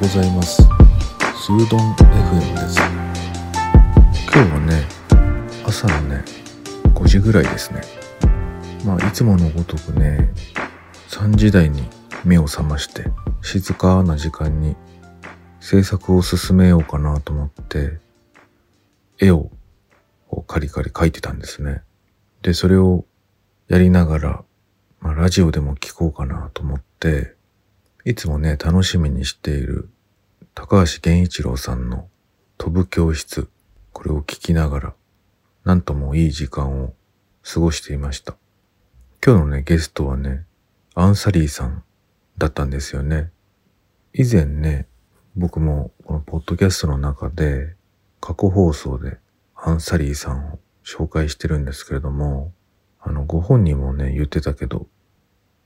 ございます。スードン FM です。今日はね朝のね5時ぐらいですね。まあいつものごとくね3時台に目を覚まして静かな時間に制作を進めようかなと思って絵をカリカリ描いてたんですね。でそれをやりながら、まあ、ラジオでも聞こうかなと思っていつもね、楽しみにしている高橋源一郎さんの飛ぶ教室、これを聞きながら、なんともいい時間を過ごしていました。今日のね、ゲストはね、アンサリーさんだったんですよね。以前ね、僕もこのポッドキャストの中で過去放送でアンサリーさんを紹介してるんですけれども、あの、ご本人もね、言ってたけど、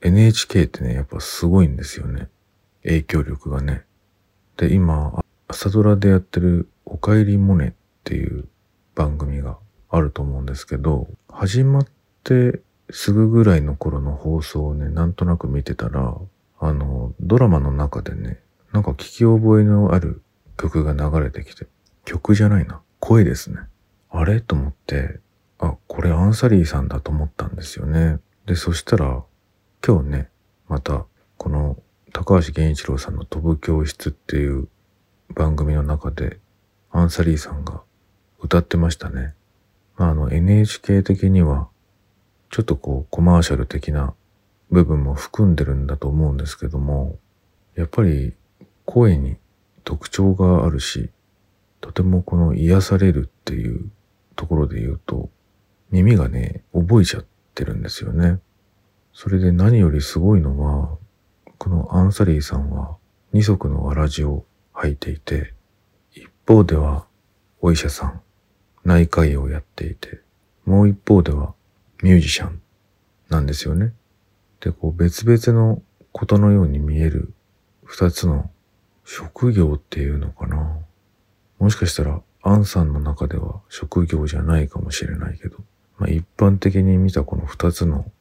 NHK ってね、やっぱすごいんですよね。影響力がね。で、今、朝ドラでやってるおかえりモネっていう番組があると思うんですけど、始まってすぐぐらいの頃の放送をね、なんとなく見てたら、あの、ドラマの中でね、なんか聞き覚えのある曲が流れてきて、曲じゃないな、声ですね。あれ？と思って、あ、これアンサリーさんだと思ったんですよね。で、そしたら、今日ね、また、この高橋源一郎さんの飛ぶ教室っていう番組の中で、アンサリーさんが歌ってましたね。まあ、あの NHK 的には、ちょっとこうコマーシャル的な部分も含んでるんだと思うんですけども、やっぱり声に特徴があるし、とてもこの癒されるっていうところで言うと、耳がね、覚えちゃってるんですよね。それで何よりすごいのは、このアンサリーさんは二足のわらじを履いていて、一方ではお医者さん、内科医をやっていて、もう一方ではミュージシャンなんですよね。で、こう別々のことのように見える二つの職業っていうのかな。もしかしたらアンさんの中では職業じゃないかもしれないけど、まあ一般的に見たこの二つの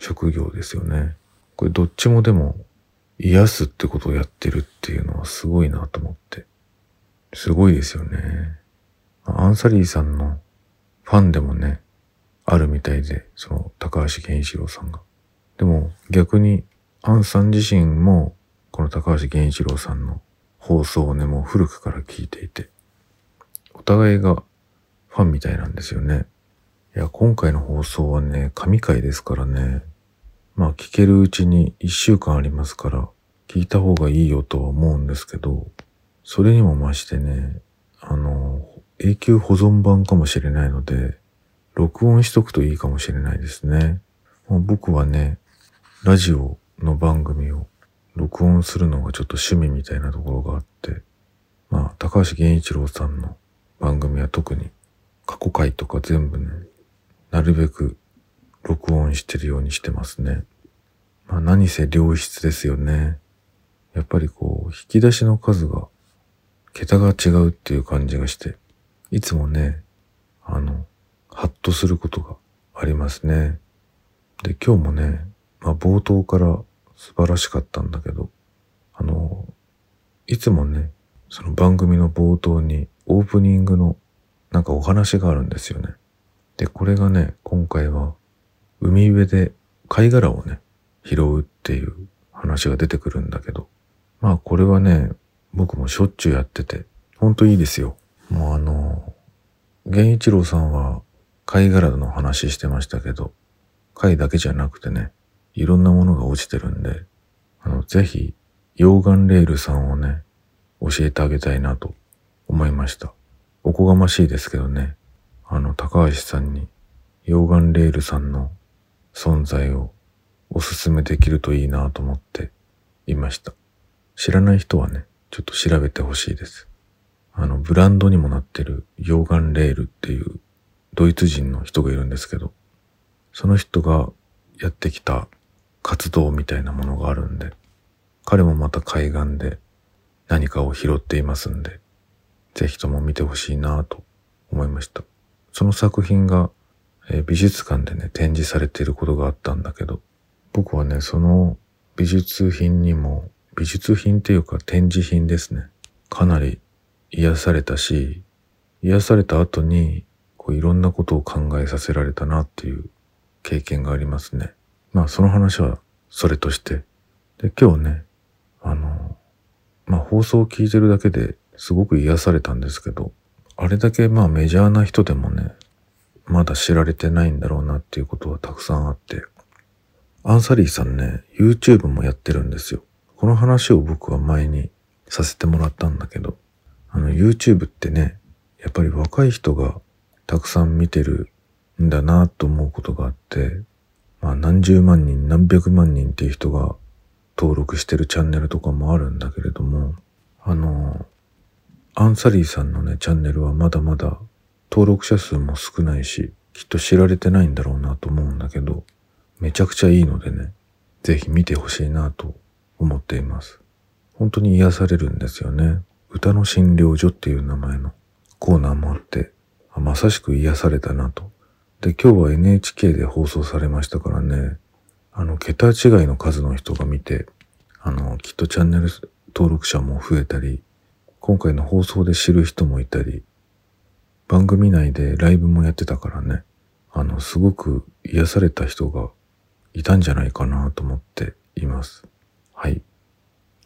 職業ですよね。これどっちもでも癒すってことをやってるっていうのはすごいなと思って。すごいですよね。アンサリーさんのファンでもね、あるみたいで、その高橋健一郎さんが。でも逆にアンさん自身もこの高橋健一郎さんの放送をね、もう古くから聞いていて、お互いがファンみたいなんですよね。いや、今回の放送はね、神回ですからね、まあ聞けるうちに一週間ありますから、聞いた方がいいよとは思うんですけど、それにも増してね、あの、永久保存版かもしれないので、録音しとくといいかもしれないですね。もう僕はね、ラジオの番組を録音するのがちょっと趣味みたいなところがあって、まあ、高橋源一郎さんの番組は特に過去回とか全部ね、なるべく録音してるようにしてますね。まあ何せ良質ですよね。やっぱりこう、引き出しの数が、桁が違うっていう感じがして、いつもね、あの、ハッとすることがありますね。で、今日もね、まあ冒頭から素晴らしかったんだけど、あの、いつもね、その番組の冒頭にオープニングのなんかお話があるんですよね。で、これがね、今回は海辺で貝殻をね、拾うっていう話が出てくるんだけど、まあこれはね、僕もしょっちゅうやってて、ほんといいですよ。もうあの、源一郎さんは貝殻の話してましたけど、貝だけじゃなくてね、いろんなものが落ちてるんで、あの、ぜひ、溶岩レールさんをね、教えてあげたいなと思いました。おこがましいですけどね、あの、高橋さんに、溶岩レールさんの存在をおすすめできるといいなと思っていました。知らない人はね、ちょっと調べてほしいです。あの、ブランドにもなってる溶岩レールっていうドイツ人の人がいるんですけど、その人がやってきた活動みたいなものがあるんで、彼もまた海岸で何かを拾っていますんで、ぜひとも見てほしいなと思いました。その作品がえ美術館でね、展示されていることがあったんだけど、僕はね、その美術品にも美術品っていうか展示品ですね。かなり癒されたし、癒された後に、こういろんなことを考えさせられたなっていう経験がありますね。まあその話はそれとして。で、今日ね、あの、まあ放送を聞いてるだけですごく癒されたんですけど、あれだけまあメジャーな人でもね、まだ知られてないんだろうなっていうことはたくさんあって、アンサリーさんね、YouTube もやってるんですよ。この話を僕は前にさせてもらったんだけど、あの YouTube ってね、やっぱり若い人がたくさん見てるんだなと思うことがあって、まあ何十万人何百万人っていう人が登録してるチャンネルとかもあるんだけれども、あの、アンサリーさんのね、チャンネルはまだまだ登録者数も少ないし、きっと知られてないんだろうなと思うんだけど、めちゃくちゃいいのでね、ぜひ見てほしいなと思っています。本当に癒されるんですよね。歌の診療所っていう名前のコーナーもあって、まさしく癒されたなと。で、今日は NHK で放送されましたからね、あの、桁違いの数の人が見て、あの、きっとチャンネル登録者も増えたり、今回の放送で知る人もいたり、番組内でライブもやってたからね、あの、すごく癒された人がいたんじゃないかなと思っています。はい。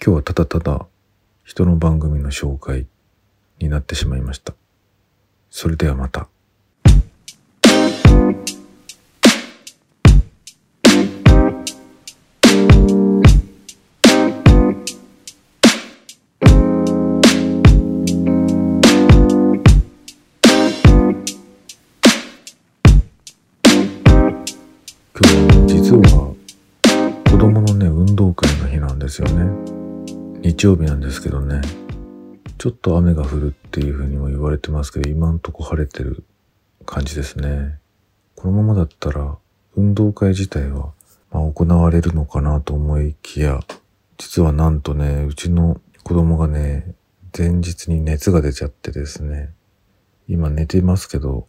今日はただただ人の番組の紹介になってしまいました。それではまた。今日実は子供のね運動会の日なんですよね。日曜日なんですけどね。ちょっと雨が降るっていう風にも言われてますけど、今んとこ晴れてる感じですね。このままだったら、運動会自体は、まあ、行われるのかなと思いきや、実はなんとね、うちの子供がね、前日に熱が出ちゃってですね、今寝てますけど、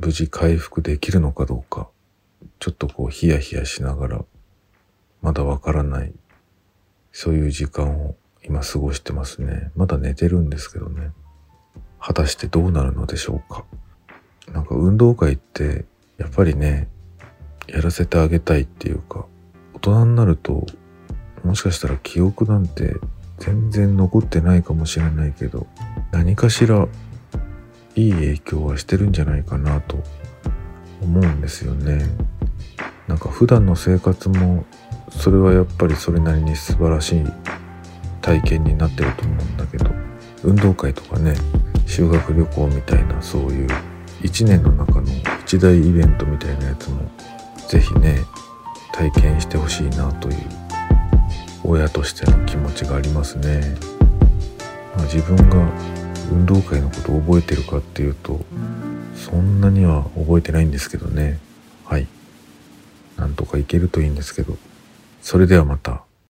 無事回復できるのかどうか、ちょっとこうヒヤヒヤしながら、まだわからないそういう時間を今過ごしてますね。まだ寝てるんですけどね。果たしてどうなるのでしょうか。なんか運動会ってやっぱりね、やらせてあげたいっていうか、大人になるともしかしたら記憶なんて全然残ってないかもしれないけど、何かしらいい影響はしてるんじゃないかなと思うんですよね。なんか普段の生活もそれはやっぱりそれなりに素晴らしい体験になってると思うんだけど運動会とかね修学旅行みたいなそういう一年の中の一大イベントみたいなやつも是非ね体験してほしいなという親としての気持ちがありますね、まあ、自分が運動会のことを覚えてるかっていうとそんなには覚えてないんですけどね。はい。なんとかいけるといいんですけど。それではまた。